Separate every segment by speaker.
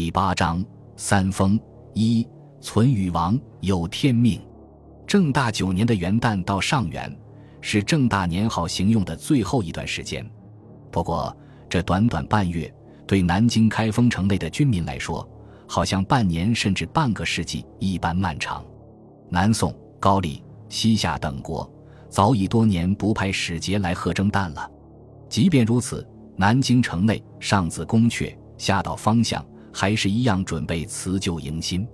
Speaker 1: 第八章三封一存与王有天命。正大九年的元旦到上元，是正大年号行用的最后一段时间。不过，这短短半月，对南京开封城内的军民来说，好像半年甚至半个世纪一般漫长。南宋、高丽、西夏等国早已多年不派使节来贺征旦了。即便如此，南京城内上自宫阙，下到方向，还是一样准备辞旧迎新。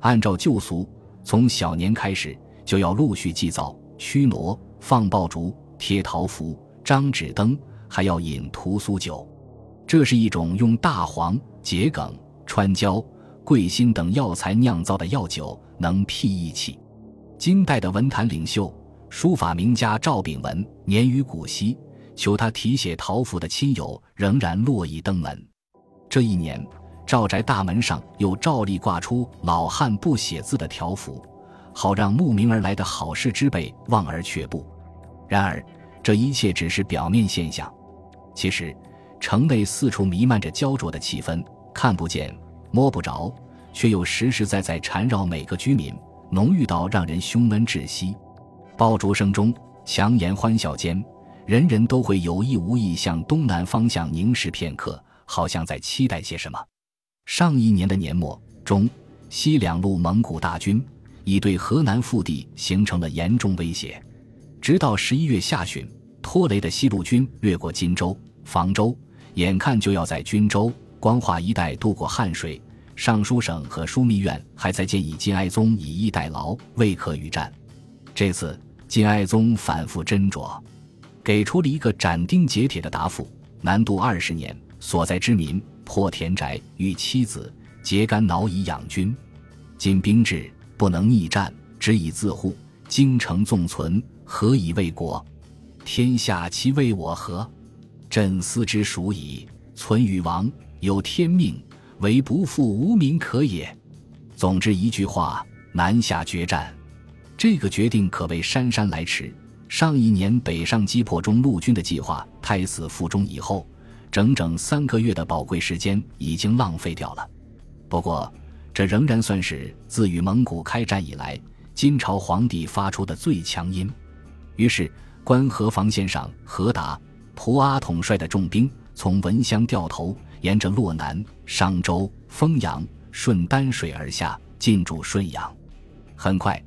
Speaker 1: 按照旧俗，从小年开始就要陆续祭灶、驱挪、放爆竹、贴桃符、张纸灯，还要饮屠苏酒。这是一种用大黄、桔梗、川椒、桂心等药材酿造的药酒。能辟疫气。金代的文坛领袖、书法名家赵秉文年逾古稀，求他题写桃符的亲友仍然络绎登门。这一年，赵宅大门上又照例挂出老汉不写字的条幅，好让慕名而来的好事之辈望而却步。然而，这一切只是表面现象。其实，城内四处弥漫着焦灼的气氛，看不见，摸不着。却又实实在在缠绕每个居民，浓郁到让人胸闷窒息。爆竹声中，强颜欢笑间，人人都会有意无意向东南方向凝视片刻，好像在期待些什么。上一年的年末中，西两路蒙古大军已对河南腹地形成了严重威胁。直到十一月下旬，拖雷的西路军掠过荆州、房州，眼看就要在均州、光化一带渡过汉水。尚书省和枢密院还在建议金哀宗以逸待劳，未可与战。这次金哀宗反复斟酌，给出了一个斩钉截铁的答复：南渡二十年，所在之民破田宅，与妻子，结干脑以养军。今兵至，不能逆战，只以自护。京城纵存，何以为国？天下其为我何？朕思之属矣。存与亡，有天命。唯不负无民可也。总之一句话，南下决战。这个决定可谓姗姗来迟。上一年北上击破中路军的计划胎死腹中以后，整整三个月的宝贵时间已经浪费掉了。不过，这仍然算是自与蒙古开战以来，金朝皇帝发出的最强音。于是，关河防线上，何达、蒲阿统帅的重兵从文乡掉头。沿着洛南、商州、丰阳顺丹水而下，进驻顺阳。很快，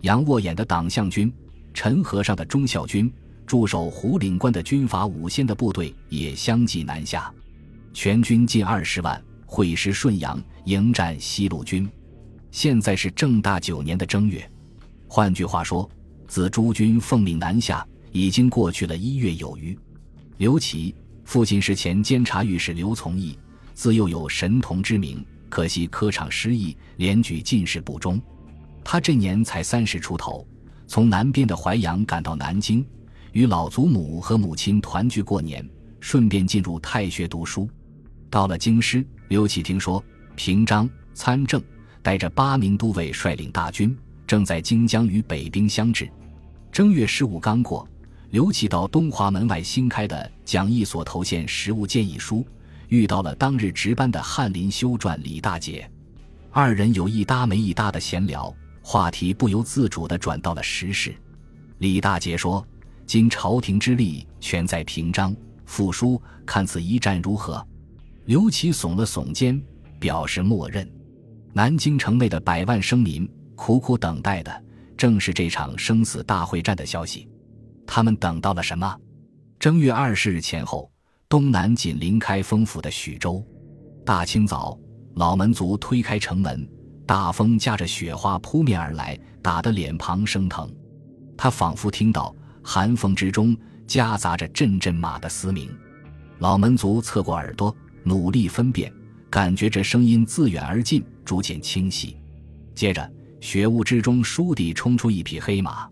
Speaker 1: 杨沃眼的党项军、陈和尚的忠孝军、驻守胡岭关的军阀五仙的部队也相继南下，全军近二十万，会师顺阳，迎战西路军。现在是正大九年的正月，换句话说，自诸军奉命南下，已经过去了一月有余。刘琦。父亲是前监察御史刘从义，自幼有神童之名，可惜科场失意，连举进士不中。他这年才三十出头，从南边的淮阳赶到南京，与老祖母和母亲团聚过年，顺便进入太学读书。到了京师，刘启听说平章、参政带着八名都尉率领大军，正在京江与北兵相峙。正月十五刚过。刘启到东华门外新开的讲义所投献实物建议书，遇到了当日值班的翰林修撰李大姐，二人有一搭没一搭的闲聊，话题不由自主地转到了时事。李大姐说：“今朝廷之力全在平章，复书看此一战如何？”刘启耸了耸肩，表示默认。南京城内的百万生民苦苦等待的，正是这场生死大会战的消息。他们等到了什么？正月二十日前后，东南紧邻开封府的许州，大清早，老门族推开城门，大风夹着雪花扑面而来，打得脸庞生疼。他仿佛听到寒风之中夹杂着阵阵马的嘶鸣。老门族侧过耳朵，努力分辨，感觉这声音自远而近，逐渐清晰。接着，雪雾之中倏地冲出一匹黑马，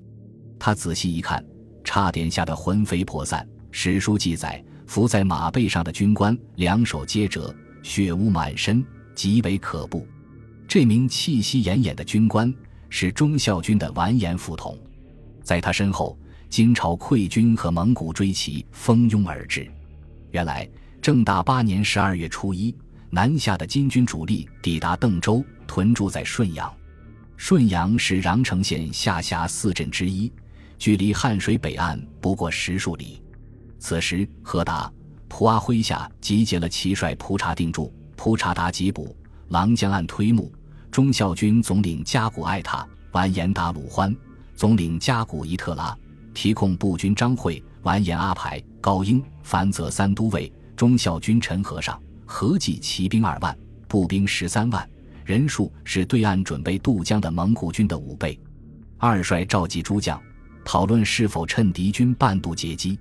Speaker 1: 他仔细一看。差点吓得魂飞魄散。史书记载，伏在马背上的军官两手皆折，血污满身，极为可怖。这名气息奄奄的军官是忠孝军的完颜副统，在他身后，金朝溃军和蒙古追骑蜂拥而至。原来，正大八年十二月初一，南下的金军主力抵达邓州，屯驻在顺阳。顺阳是穰城县下辖四镇之一，距离汉水北岸不过十数里。此时，何达、蒲阿麾下集结了骑帅蒲察定住、蒲察达吉卜、郎江岸推木、忠孝军总领加古艾塔、完颜达鲁欢、总领加古伊特拉、提控步军张会、完颜阿排、高英、樊泽三都尉、忠孝军陈和尚。合计骑兵二万，步兵十三万，人数是对岸准备渡江的蒙古军的五倍。二帅召集诸将，讨论是否趁敌军半渡截击，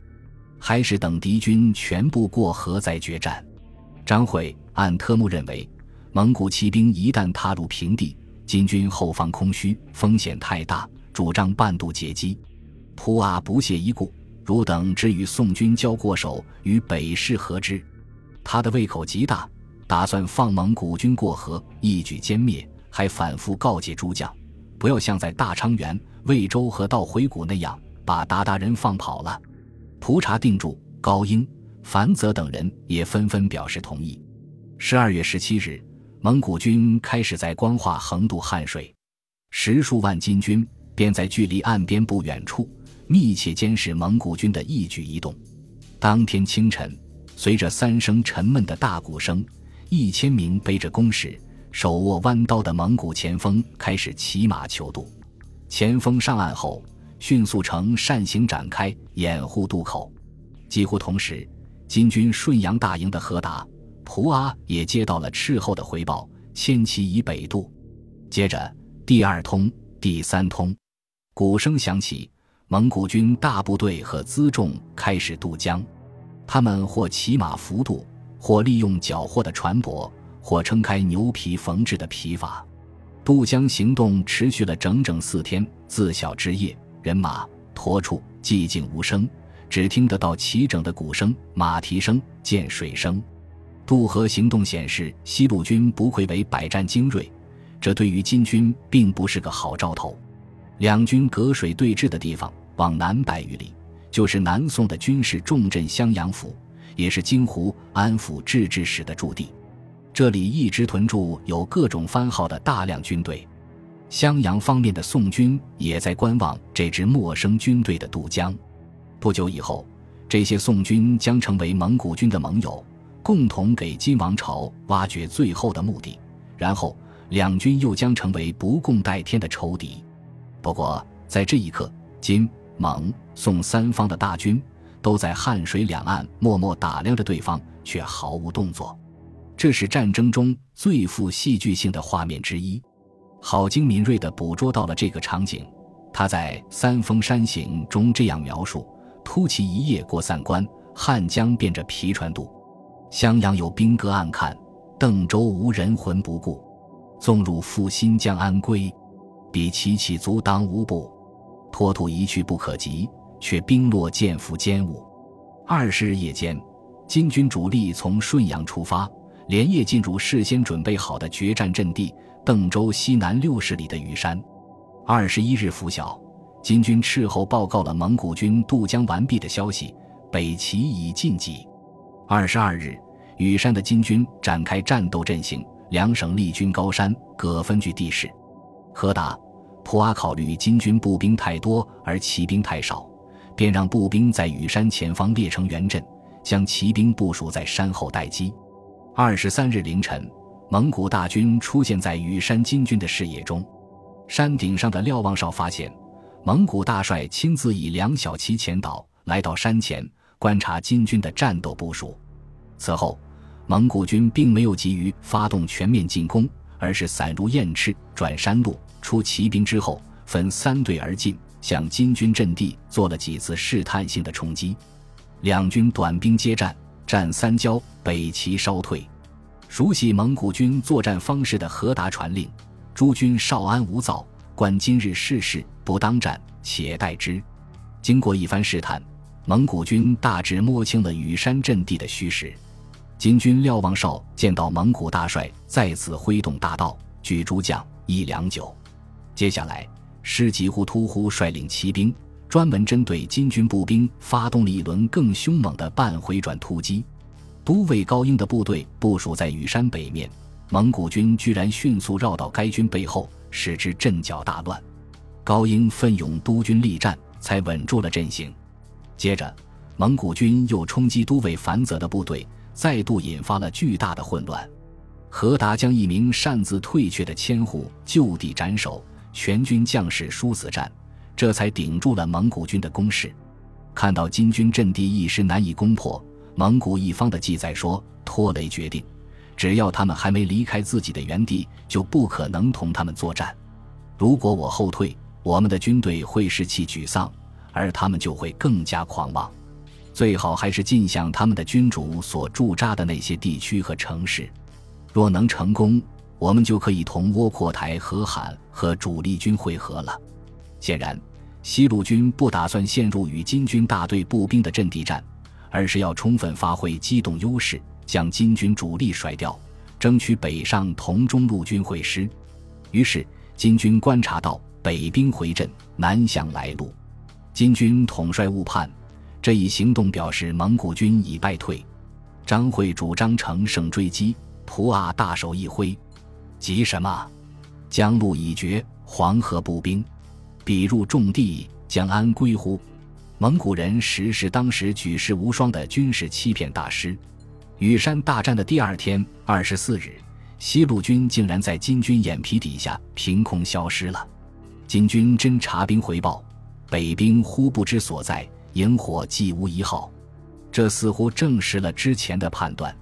Speaker 1: 还是等敌军全部过河再决战。张会按特木认为，蒙古骑兵一旦踏入平地，金军后方空虚，风险太大，主张半渡截击。普阿不屑一顾，汝等只与宋军交过手，与北市何之？他的胃口极大，打算放蒙古军过河，一举歼灭。还反复告诫诸将，不要像在大昌原、魏州河道回谷那样把鞑靼人放跑了。蒲察定住、高英、樊泽等人也纷纷表示同意。十二月十七日，蒙古军开始在光化横渡汉水，十数万金军便在距离岸边不远处密切监视蒙古军的一举一动。当天清晨。随着三声沉闷的大鼓声，一千名背着弓矢、手握弯刀的蒙古前锋开始骑马求渡。前锋上岸后，迅速呈扇形展开，掩护渡口。几乎同时，金军顺阳大营的何达、蒲阿也接到了斥候的回报，牵旗以北渡。接着，第二通、第三通，鼓声响起，蒙古军大部队和辎重开始渡江。他们或骑马浮渡，或利用缴获的船舶，或撑开牛皮缝制的皮筏。渡江行动持续了整整四天，自晓之夜，人马驮处寂静无声，只听得到齐整的鼓声、马蹄声、溅水声。渡河行动显示西路军不愧为百战精锐，这对于金军并不是个好兆头。两军隔水对峙的地方往南百余里。就是南宋的军事重镇襄阳府，也是京湖安抚制置使的驻地。这里一直屯驻有各种番号的大量军队。襄阳方面的宋军也在观望这支陌生军队的渡江。不久以后，这些宋军将成为蒙古军的盟友，共同给金王朝挖掘最后的墓地。然后，两军又将成为不共戴天的仇敌。不过，在这一刻，金。蒙、宋三方的大军都在汉水两岸默默打量着对方，却毫无动作。这是战争中最富戏剧性的画面之一。郝经敏锐地捕捉到了这个场景。他在《三峰山行》中这样描述：“突骑一夜过散关，汉江变着皮船渡。襄阳有兵戈暗看，邓州无人魂不顾。纵入复新疆安归，比齐起足当无步。”脱土一去不可及，却兵落剑伏坚兀。二十日夜间，金军主力从顺阳出发，连夜进入事先准备好的决战阵地——邓州西南六十里的羽山。二十一日拂晓，金军斥候报告了蒙古军渡江完毕的消息，北齐已晋级。二十二日，羽山的金军展开战斗阵型，两省立军高山，各分据地势。何达。普阿考虑金军步兵太多而骑兵太少，便让步兵在羽山前方列成圆阵，将骑兵部署在山后待机。二十三日凌晨，蒙古大军出现在羽山金军的视野中。山顶上的瞭望哨发现，蒙古大帅亲自以两小旗前导，来到山前观察金军的战斗部署。此后，蒙古军并没有急于发动全面进攻，而是散入燕翅，转山路。出骑兵之后，分三队而进，向金军阵地做了几次试探性的冲击。两军短兵接战，战三交，北齐稍退。熟悉蒙古军作战方式的何达传令：诸军稍安无躁，观今日世事，不当战，且待之。经过一番试探，蒙古军大致摸清了羽山阵地的虚实。金军廖望绍见到蒙古大帅再次挥动大刀，举诸将一良久。接下来，师吉忽突忽率领骑兵，专门针对金军步兵发动了一轮更凶猛的半回转突击。都尉高英的部队部署在羽山北面，蒙古军居然迅速绕到该军背后，使之阵脚大乱。高英奋勇督军力战，才稳住了阵型。接着，蒙古军又冲击都尉樊泽的部队，再度引发了巨大的混乱。何达将一名擅自退却的千户就地斩首，全军将士殊死战，这才顶住了蒙古军的攻势。看到金军阵地一时难以攻破，蒙古一方的记载说：“拖雷决定，只要他们还没离开自己的原地，就不可能同他们作战。如果我后退，我们的军队会士气沮丧，而他们就会更加狂妄。最好还是进向他们的君主所驻扎的那些地区和城市。”若能成功，我们就可以同窝阔台和罕和主力军会合了。显然，西路军不打算陷入与金军大队步兵的阵地战，而是要充分发挥机动优势，将金军主力甩掉，争取北上同中路军会师。于是，金军观察到北兵回阵，南向来路。金军统帅误判，这一行动表示蒙古军已败退。张会主张乘胜追击。普阿大手一挥，急什么？江路已绝，黄河步兵彼入重地，将安归乎？蒙古人实是当时举世无双的军事欺骗大师。羽山大战的第二天，二十四日，西路军竟然在金军眼皮底下凭空消失了。金军侦察兵回报，北兵忽不知所在，营火既无一号，这似乎证实了之前的判断。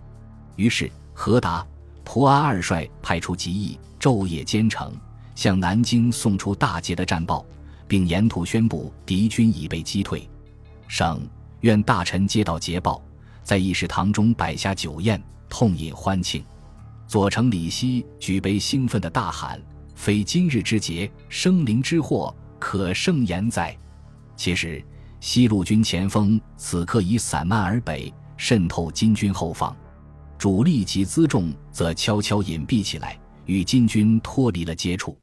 Speaker 1: 于是。何达、蒲阿二帅派出急役，昼夜兼程，向南京送出大捷的战报，并沿途宣布敌军已被击退。省院大臣接到捷报，在议事堂中摆下酒宴，痛饮欢庆。左丞李希举杯兴奋地大喊：“非今日之节，生灵之祸，可胜言哉！”其实，西路军前锋此刻已散漫而北，渗透金军后方。主力及辎重则悄悄隐蔽起来，与金军脱离了接触。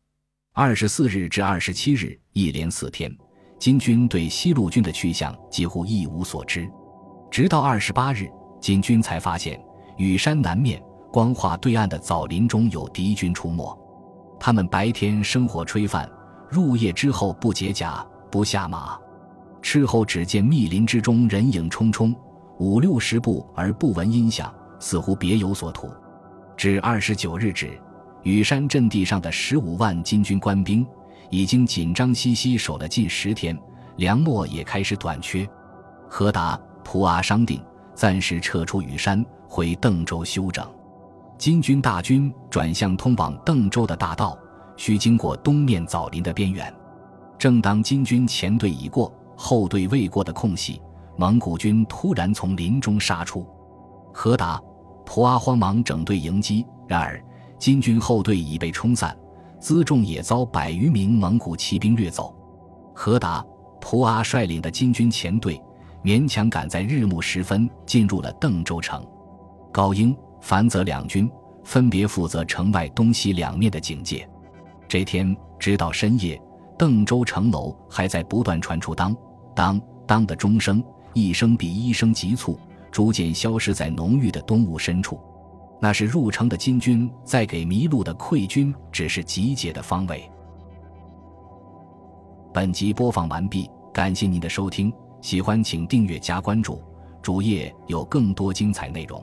Speaker 1: 二十四日至二十七日，一连四天，金军对西路军的去向几乎一无所知。直到二十八日，金军才发现雨山南面光化对岸的枣林中有敌军出没。他们白天生火炊饭，入夜之后不解甲、不下马，斥候只见密林之中人影冲冲，五六十步而不闻音响。似乎别有所图。至二十九日止，羽山阵地上的十五万金军官兵已经紧张兮兮守了近十天，粮秣也开始短缺。何达、蒲阿商定，暂时撤出羽山，回邓州休整。金军大军转向通往邓州的大道，需经过东面枣林的边缘。正当金军前队已过，后队未过的空隙，蒙古军突然从林中杀出。何达。蒲阿慌忙整队迎击，然而金军后队已被冲散，辎重也遭百余名蒙古骑兵掠走。何达、蒲阿率领的金军前队勉强赶在日暮时分进入了邓州城。高英、樊泽两军分别负责城外东西两面的警戒。这天直到深夜，邓州城楼还在不断传出当当当的钟声，一声比一声急促。逐渐消失在浓郁的冬雾深处，那是入城的金军在给迷路的溃军指示集结的方位。本集播放完毕，感谢您的收听，喜欢请订阅加关注，主页有更多精彩内容。